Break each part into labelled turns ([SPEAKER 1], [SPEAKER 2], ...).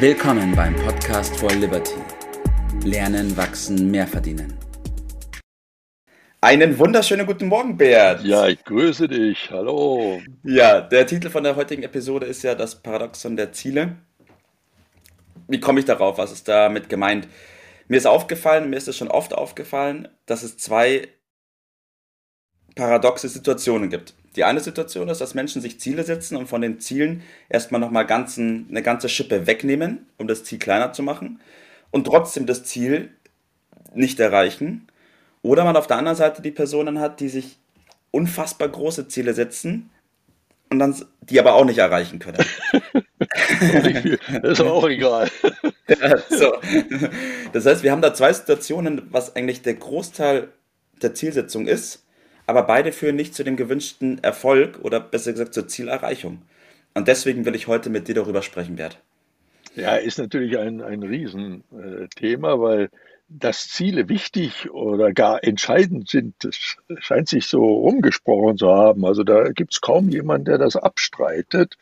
[SPEAKER 1] Willkommen beim Podcast for Liberty. Lernen, wachsen, mehr verdienen. Einen wunderschönen guten Morgen, Bert.
[SPEAKER 2] Ja, ich grüße dich. Hallo.
[SPEAKER 1] Ja, der Titel von der heutigen Episode ist ja das Paradoxon der Ziele. Wie komme ich darauf? Was ist damit gemeint? Mir ist aufgefallen, mir ist es schon oft aufgefallen, dass es zwei paradoxe Situationen gibt. Die eine Situation ist, dass Menschen sich Ziele setzen und von den Zielen erstmal nochmal ganzen, eine ganze Schippe wegnehmen, um das Ziel kleiner zu machen und trotzdem das Ziel nicht erreichen. Oder man auf der anderen Seite die Personen hat, die sich unfassbar große Ziele setzen und dann die aber auch nicht erreichen können.
[SPEAKER 2] das ist auch egal.
[SPEAKER 1] Ja, so. Das heißt, wir haben da zwei Situationen, was eigentlich der Großteil der Zielsetzung ist aber beide führen nicht zu dem gewünschten Erfolg oder besser gesagt zur Zielerreichung. Und deswegen will ich heute mit dir darüber sprechen, Bert.
[SPEAKER 2] Ja, ist natürlich ein, ein Riesenthema, weil dass Ziele wichtig oder gar entscheidend sind, das scheint sich so rumgesprochen zu haben. Also da gibt es kaum jemanden, der das abstreitet.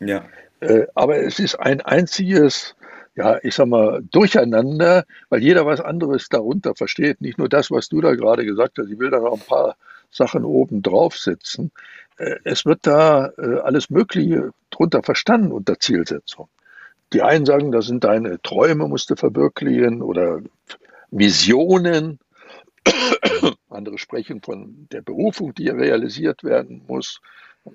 [SPEAKER 1] Ja.
[SPEAKER 2] Äh, aber es ist ein einziges, ja, ich sag mal, Durcheinander, weil jeder was anderes darunter versteht. Nicht nur das, was du da gerade gesagt hast. Ich will da noch ein paar Sachen oben draufsetzen. Äh, es wird da äh, alles Mögliche drunter verstanden unter Zielsetzung. Die einen sagen, das sind deine Träume, musst du verwirklichen oder Visionen. Andere sprechen von der Berufung, die realisiert werden muss. Äh,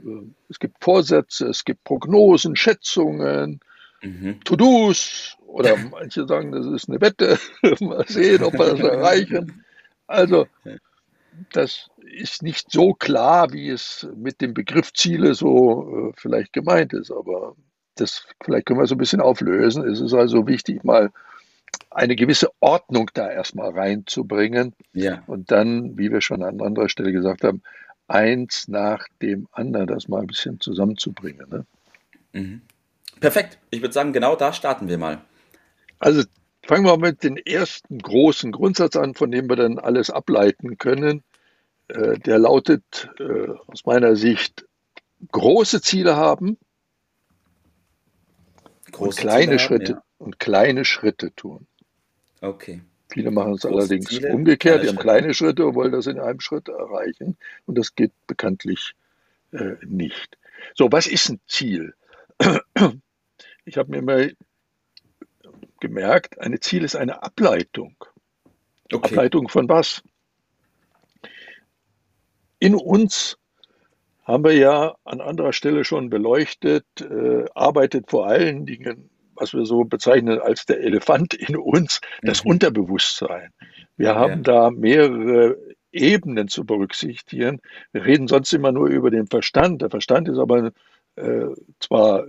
[SPEAKER 2] es gibt Vorsätze, es gibt Prognosen, Schätzungen, mhm. To-Dos oder manche sagen, das ist eine Wette. Mal sehen, ob wir das erreichen. Also, das ist nicht so klar, wie es mit dem Begriff Ziele so äh, vielleicht gemeint ist. Aber das vielleicht können wir so ein bisschen auflösen. Es ist also wichtig, mal eine gewisse Ordnung da erstmal reinzubringen.
[SPEAKER 1] Ja.
[SPEAKER 2] Und dann, wie wir schon an anderer Stelle gesagt haben, eins nach dem anderen das mal ein bisschen zusammenzubringen. Ne?
[SPEAKER 1] Mhm. Perfekt. Ich würde sagen, genau da starten wir mal.
[SPEAKER 2] Also fangen wir mit dem ersten großen Grundsatz an, von dem wir dann alles ableiten können. Äh, der lautet äh, aus meiner Sicht, große Ziele haben große und kleine Ziele Schritte haben, ja. und kleine Schritte tun.
[SPEAKER 1] Okay.
[SPEAKER 2] Viele machen es allerdings Ziele, umgekehrt, die haben kleine Schritte und wollen das in einem Schritt erreichen. Und das geht bekanntlich äh, nicht. So, was ist ein Ziel? Ich habe mir mal gemerkt, ein Ziel ist eine Ableitung. Okay. Ableitung von was? In uns haben wir ja an anderer Stelle schon beleuchtet, äh, arbeitet vor allen Dingen, was wir so bezeichnen als der Elefant in uns, das mhm. Unterbewusstsein. Wir haben ja. da mehrere Ebenen zu berücksichtigen. Wir reden sonst immer nur über den Verstand. Der Verstand ist aber äh, zwar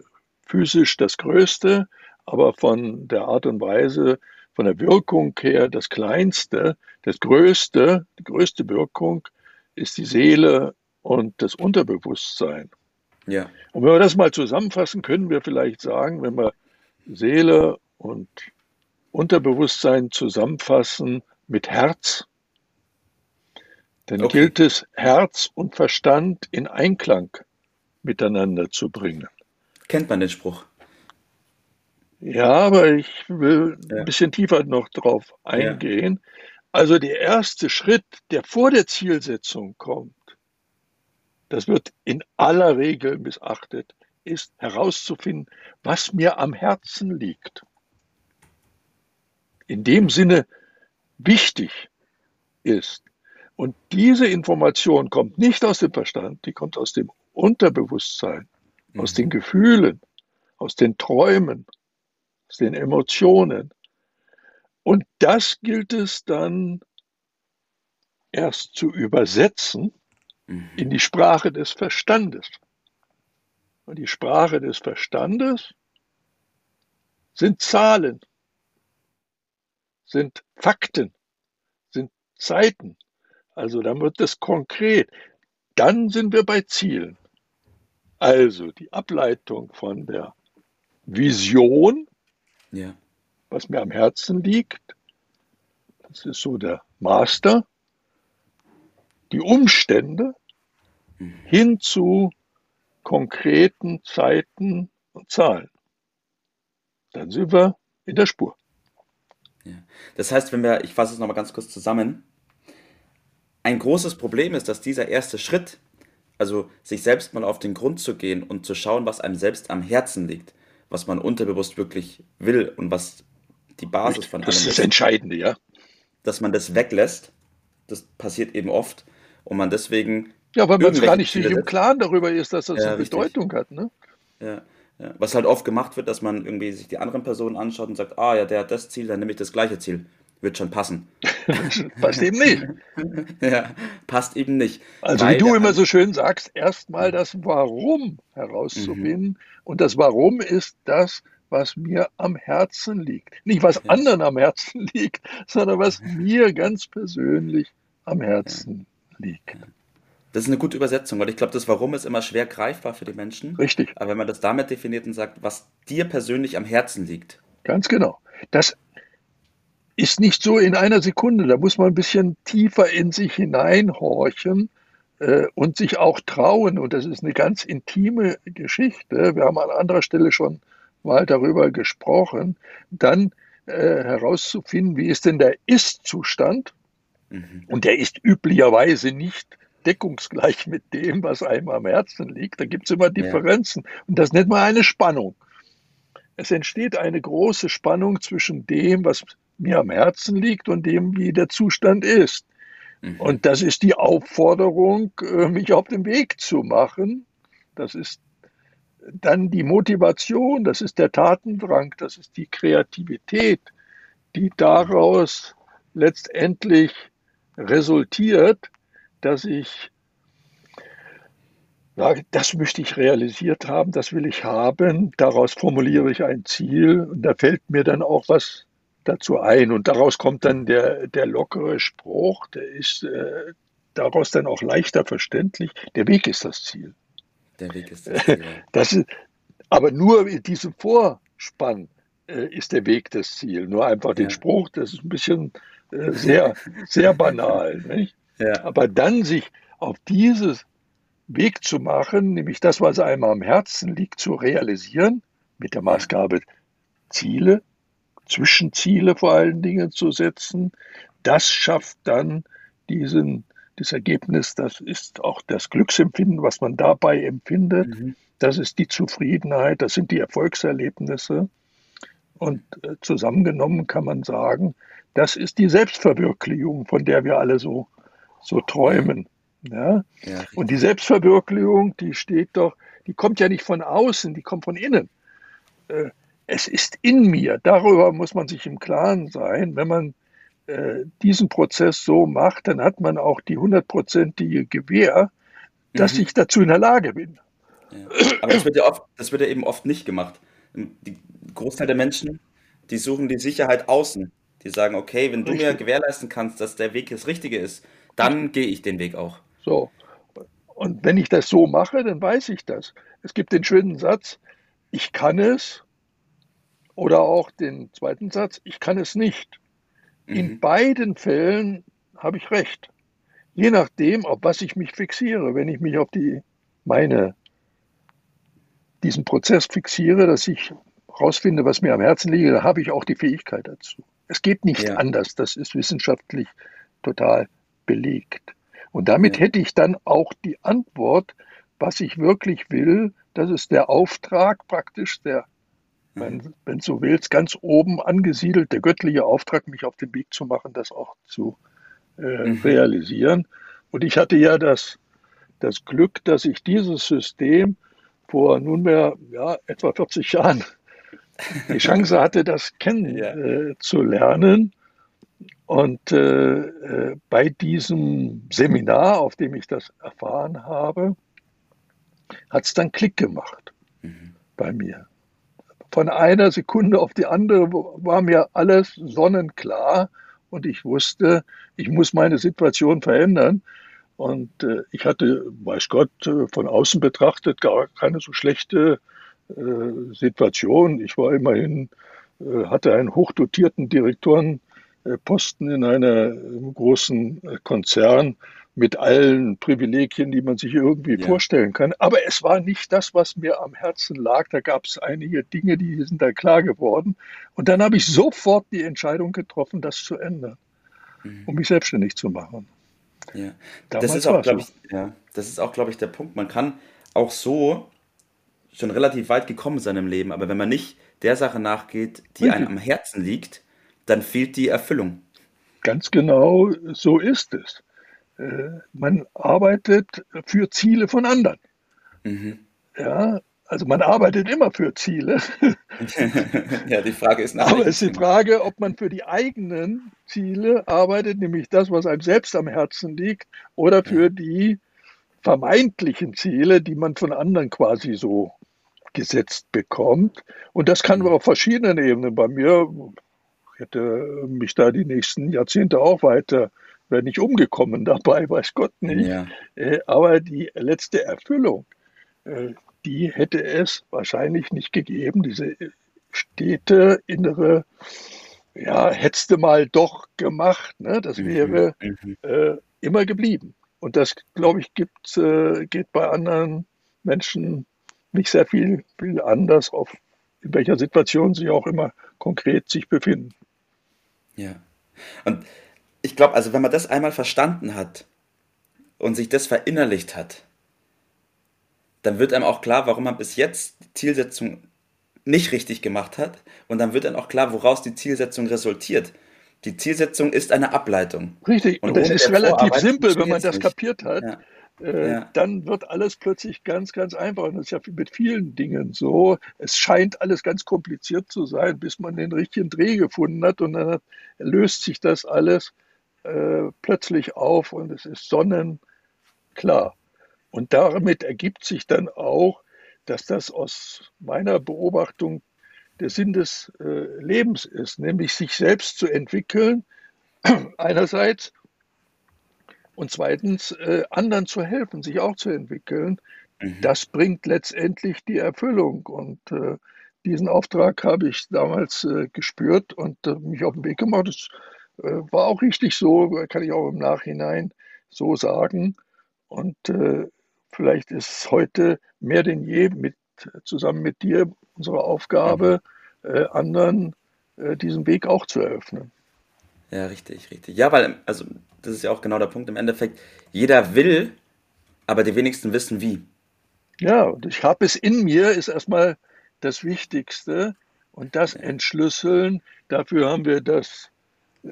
[SPEAKER 2] physisch das Größte, aber von der Art und Weise, von der Wirkung her das Kleinste, das Größte, die größte Wirkung ist die Seele und das Unterbewusstsein.
[SPEAKER 1] Ja.
[SPEAKER 2] Und wenn wir das mal zusammenfassen, können wir vielleicht sagen, wenn wir Seele und Unterbewusstsein zusammenfassen mit Herz, dann okay. gilt es, Herz und Verstand in Einklang miteinander zu bringen.
[SPEAKER 1] Kennt man den Spruch?
[SPEAKER 2] Ja, aber ich will ja. ein bisschen tiefer noch drauf eingehen. Ja. Also der erste Schritt, der vor der Zielsetzung kommt, das wird in aller Regel missachtet, ist herauszufinden, was mir am Herzen liegt. In dem Sinne wichtig ist. Und diese Information kommt nicht aus dem Verstand, die kommt aus dem Unterbewusstsein, mhm. aus den Gefühlen, aus den Träumen, aus den Emotionen. Und das gilt es dann erst zu übersetzen mhm. in die Sprache des Verstandes. Und die Sprache des Verstandes sind Zahlen, sind Fakten, sind Zeiten. Also dann wird es konkret. Dann sind wir bei Zielen. Also die Ableitung von der Vision
[SPEAKER 1] ja
[SPEAKER 2] was mir am Herzen liegt. Das ist so der Master. Die Umstände mhm. hin zu konkreten Zeiten und Zahlen. dann sind wir in der Spur.
[SPEAKER 1] Ja. Das heißt, wenn wir, ich fasse es nochmal ganz kurz zusammen, ein großes Problem ist, dass dieser erste Schritt, also sich selbst mal auf den Grund zu gehen und zu schauen, was einem selbst am Herzen liegt, was man unterbewusst wirklich will und was die Basis von
[SPEAKER 2] allem. Das ist das Entscheidende, ja.
[SPEAKER 1] Dass man das weglässt, das passiert eben oft und man deswegen.
[SPEAKER 2] Ja, weil man gar nicht sich im Klaren darüber ist, dass das ja, eine richtig. Bedeutung hat, ne?
[SPEAKER 1] Ja. Ja, was halt oft gemacht wird, dass man irgendwie sich die anderen Personen anschaut und sagt, ah ja, der hat das Ziel, dann nehme ich das gleiche Ziel. Wird schon passen.
[SPEAKER 2] passt eben nicht.
[SPEAKER 1] ja, passt eben nicht.
[SPEAKER 2] Also wie du immer so schön sagst, erstmal das Warum herauszufinden. Mhm. Und das Warum ist das, was mir am Herzen liegt. Nicht was anderen am Herzen liegt, sondern was mir ganz persönlich am Herzen liegt.
[SPEAKER 1] Das ist eine gute Übersetzung, weil ich glaube, das Warum ist immer schwer greifbar für die Menschen.
[SPEAKER 2] Richtig.
[SPEAKER 1] Aber wenn man das damit definiert und sagt, was dir persönlich am Herzen liegt.
[SPEAKER 2] Ganz genau. Das ist nicht so in einer Sekunde. Da muss man ein bisschen tiefer in sich hineinhorchen äh, und sich auch trauen. Und das ist eine ganz intime Geschichte. Wir haben an anderer Stelle schon mal darüber gesprochen. Dann äh, herauszufinden, wie ist denn der Ist-Zustand? Mhm. Und der ist üblicherweise nicht deckungsgleich mit dem, was einem am Herzen liegt. Da gibt es immer Differenzen. Ja. Und das nennt man eine Spannung. Es entsteht eine große Spannung zwischen dem, was mir am Herzen liegt und dem, wie der Zustand ist. Mhm. Und das ist die Aufforderung, äh, mich auf den Weg zu machen. Das ist dann die Motivation, das ist der Tatendrang, das ist die Kreativität, die daraus letztendlich resultiert, dass ich ja, das möchte ich realisiert haben, das will ich haben, daraus formuliere ich ein Ziel und da fällt mir dann auch was dazu ein und daraus kommt dann der, der lockere Spruch, der ist äh, daraus dann auch leichter verständlich, der Weg ist das Ziel.
[SPEAKER 1] Der Weg ist das Ziel.
[SPEAKER 2] Das ist, aber nur in diesem Vorspann äh, ist der Weg das Ziel. Nur einfach ja. den Spruch, das ist ein bisschen äh, sehr, sehr banal. Nicht? Ja. Aber dann sich auf dieses Weg zu machen, nämlich das, was einem am Herzen liegt, zu realisieren, mit der Maßgabe Ziele, Zwischenziele vor allen Dingen zu setzen, das schafft dann diesen, das Ergebnis, das ist auch das Glücksempfinden, was man dabei empfindet, mhm. das ist die Zufriedenheit, das sind die Erfolgserlebnisse. Und äh, zusammengenommen kann man sagen, das ist die Selbstverwirklichung, von der wir alle so so träumen. Ja? ja? Und die Selbstverwirklichung, die steht doch, die kommt ja nicht von außen, die kommt von innen. Äh, es ist in mir. Darüber muss man sich im Klaren sein. Wenn man äh, diesen Prozess so macht, dann hat man auch die hundertprozentige Gewähr, dass mhm. ich dazu in der Lage bin.
[SPEAKER 1] Ja. Aber das wird, ja oft, das wird ja eben oft nicht gemacht. Die Großteil der Menschen, die suchen die Sicherheit außen. Die sagen, okay, wenn du Richtig. mir gewährleisten kannst, dass der Weg das Richtige ist, dann gehe ich den Weg auch.
[SPEAKER 2] So. Und wenn ich das so mache, dann weiß ich das. Es gibt den schönen Satz, ich kann es, oder auch den zweiten Satz, ich kann es nicht. Mhm. In beiden Fällen habe ich recht. Je nachdem, auf was ich mich fixiere. Wenn ich mich auf die, meine, diesen Prozess fixiere, dass ich herausfinde, was mir am Herzen liegt, dann habe ich auch die Fähigkeit dazu. Es geht nicht ja. anders. Das ist wissenschaftlich total belegt. Und damit ja. hätte ich dann auch die Antwort, was ich wirklich will. Das ist der Auftrag praktisch, der, mhm. wenn, du so willst, ganz oben angesiedelt, der göttliche Auftrag, mich auf den Weg zu machen, das auch zu äh, mhm. realisieren. Und ich hatte ja das, das Glück, dass ich dieses System vor nunmehr ja, etwa 40 Jahren die Chance hatte, das kennenzulernen. Äh, und äh, äh, bei diesem Seminar, auf dem ich das erfahren habe, hat es dann Klick gemacht mhm. bei mir. Von einer Sekunde auf die andere war mir alles sonnenklar und ich wusste, ich muss meine Situation verändern. Und äh, ich hatte, weiß Gott, äh, von außen betrachtet gar keine so schlechte äh, Situation. Ich war immerhin, äh, hatte einen hochdotierten Direktoren äh, Posten in einem großen äh, Konzern mit allen Privilegien, die man sich irgendwie ja. vorstellen kann. Aber es war nicht das, was mir am Herzen lag. Da gab es einige Dinge, die sind da klar geworden. Und dann habe ich sofort die Entscheidung getroffen, das zu ändern, mhm. um mich selbstständig zu machen.
[SPEAKER 1] Ja. das ist auch, glaube ich, ja, das ist auch, glaube ich, der Punkt. Man kann auch so schon relativ weit gekommen sein im Leben, aber wenn man nicht der Sache nachgeht, die einem am Herzen liegt, dann fehlt die Erfüllung.
[SPEAKER 2] Ganz genau so ist es. Äh, man arbeitet für Ziele von anderen. Mhm. Ja, also man arbeitet immer für Ziele.
[SPEAKER 1] ja, die Frage ist
[SPEAKER 2] nach. Aber es ist die Frage, ob man für die eigenen Ziele arbeitet, nämlich das, was einem selbst am Herzen liegt, oder für die vermeintlichen Ziele, die man von anderen quasi so gesetzt bekommt. Und das kann man auf verschiedenen Ebenen. Bei mir hätte mich da die nächsten Jahrzehnte auch weiter, wäre nicht umgekommen dabei, weiß Gott nicht. Ja. Äh, aber die letzte Erfüllung, äh, die hätte es wahrscheinlich nicht gegeben. Diese stete innere, ja, hättest du mal doch gemacht, ne? das mhm, wäre mhm. äh, immer geblieben. Und das, glaube ich, gibt, äh, geht bei anderen Menschen nicht sehr viel, viel anders, auf in welcher Situation sie auch immer konkret sich befinden.
[SPEAKER 1] Ja. Und ich glaube, also wenn man das einmal verstanden hat und sich das verinnerlicht hat, dann wird einem auch klar, warum man bis jetzt die Zielsetzung nicht richtig gemacht hat. Und dann wird dann auch klar, woraus die Zielsetzung resultiert. Die Zielsetzung ist eine Ableitung.
[SPEAKER 2] Richtig, und, und das ist relativ simpel, wenn man das nicht. kapiert hat. Ja. Äh, ja. Dann wird alles plötzlich ganz, ganz einfach. Und das ist ja mit vielen Dingen so. Es scheint alles ganz kompliziert zu sein, bis man den richtigen Dreh gefunden hat. Und dann löst sich das alles äh, plötzlich auf und es ist sonnenklar. Und damit ergibt sich dann auch, dass das aus meiner Beobachtung der Sinn des äh, Lebens ist, nämlich sich selbst zu entwickeln, einerseits, und zweitens äh, anderen zu helfen, sich auch zu entwickeln. Mhm. Das bringt letztendlich die Erfüllung. Und äh, diesen Auftrag habe ich damals äh, gespürt und mich auf den Weg gemacht. Das war auch richtig so, kann ich auch im Nachhinein so sagen. Und äh, Vielleicht ist es heute mehr denn je mit, zusammen mit dir unsere Aufgabe, äh, anderen äh, diesen Weg auch zu eröffnen.
[SPEAKER 1] Ja, richtig, richtig. Ja, weil, also, das ist ja auch genau der Punkt im Endeffekt. Jeder will, aber die wenigsten wissen wie.
[SPEAKER 2] Ja, und ich habe es in mir, ist erstmal das Wichtigste. Und das Entschlüsseln, dafür haben wir das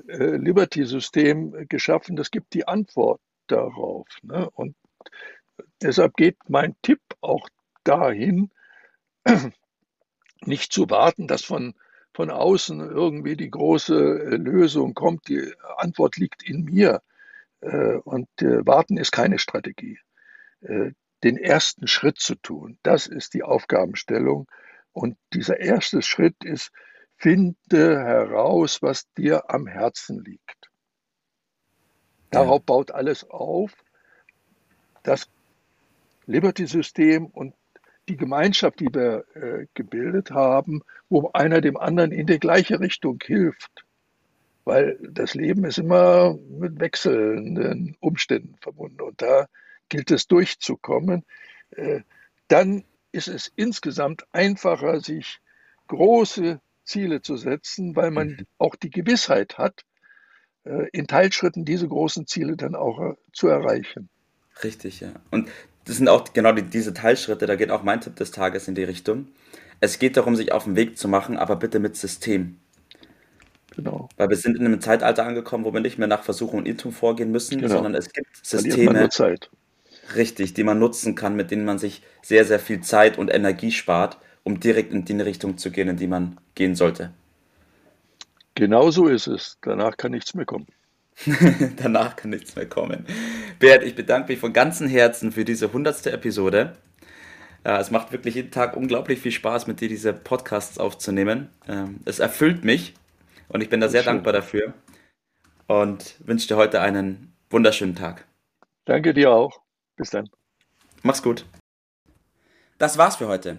[SPEAKER 2] äh, Liberty-System geschaffen. Das gibt die Antwort darauf. Ne? Und Deshalb geht mein Tipp auch dahin, nicht zu warten, dass von, von außen irgendwie die große äh, Lösung kommt. Die Antwort liegt in mir. Äh, und äh, warten ist keine Strategie. Den ersten Schritt zu tun, das ist die Aufgabenstellung. Und dieser erste Schritt ist, finde heraus, was dir am Herzen liegt. Darauf baut alles auf. Das Liberty-System und die Gemeinschaft, die wir äh, gebildet haben, wo einer dem anderen in die gleiche Richtung hilft. Weil das Leben ist immer mit wechselnden Umständen verbunden und da gilt es durchzukommen. Äh, dann ist es insgesamt einfacher, sich große Ziele zu setzen, weil man mhm. auch die Gewissheit hat, äh, in Teilschritten diese großen Ziele dann auch äh, zu erreichen.
[SPEAKER 1] Richtig, ja. Und das sind auch genau die, diese Teilschritte, da geht auch mein Tipp des Tages in die Richtung. Es geht darum, sich auf den Weg zu machen, aber bitte mit System. Genau. Weil wir sind in einem Zeitalter angekommen, wo wir nicht mehr nach Versuchung und Irrtum vorgehen müssen, genau. sondern es gibt Systeme, richtig, die man nutzen kann, mit denen man sich sehr, sehr viel Zeit und Energie spart, um direkt in die Richtung zu gehen, in die man gehen sollte.
[SPEAKER 2] Genau so ist es. Danach kann nichts mehr kommen.
[SPEAKER 1] Danach kann nichts mehr kommen. Bert, ich bedanke mich von ganzem Herzen für diese hundertste Episode. Ja, es macht wirklich jeden Tag unglaublich viel Spaß, mit dir diese Podcasts aufzunehmen. Ähm, es erfüllt mich und ich bin da sehr Schön. dankbar dafür und wünsche dir heute einen wunderschönen Tag.
[SPEAKER 2] Danke dir auch. Bis dann.
[SPEAKER 1] Mach's gut. Das war's für heute.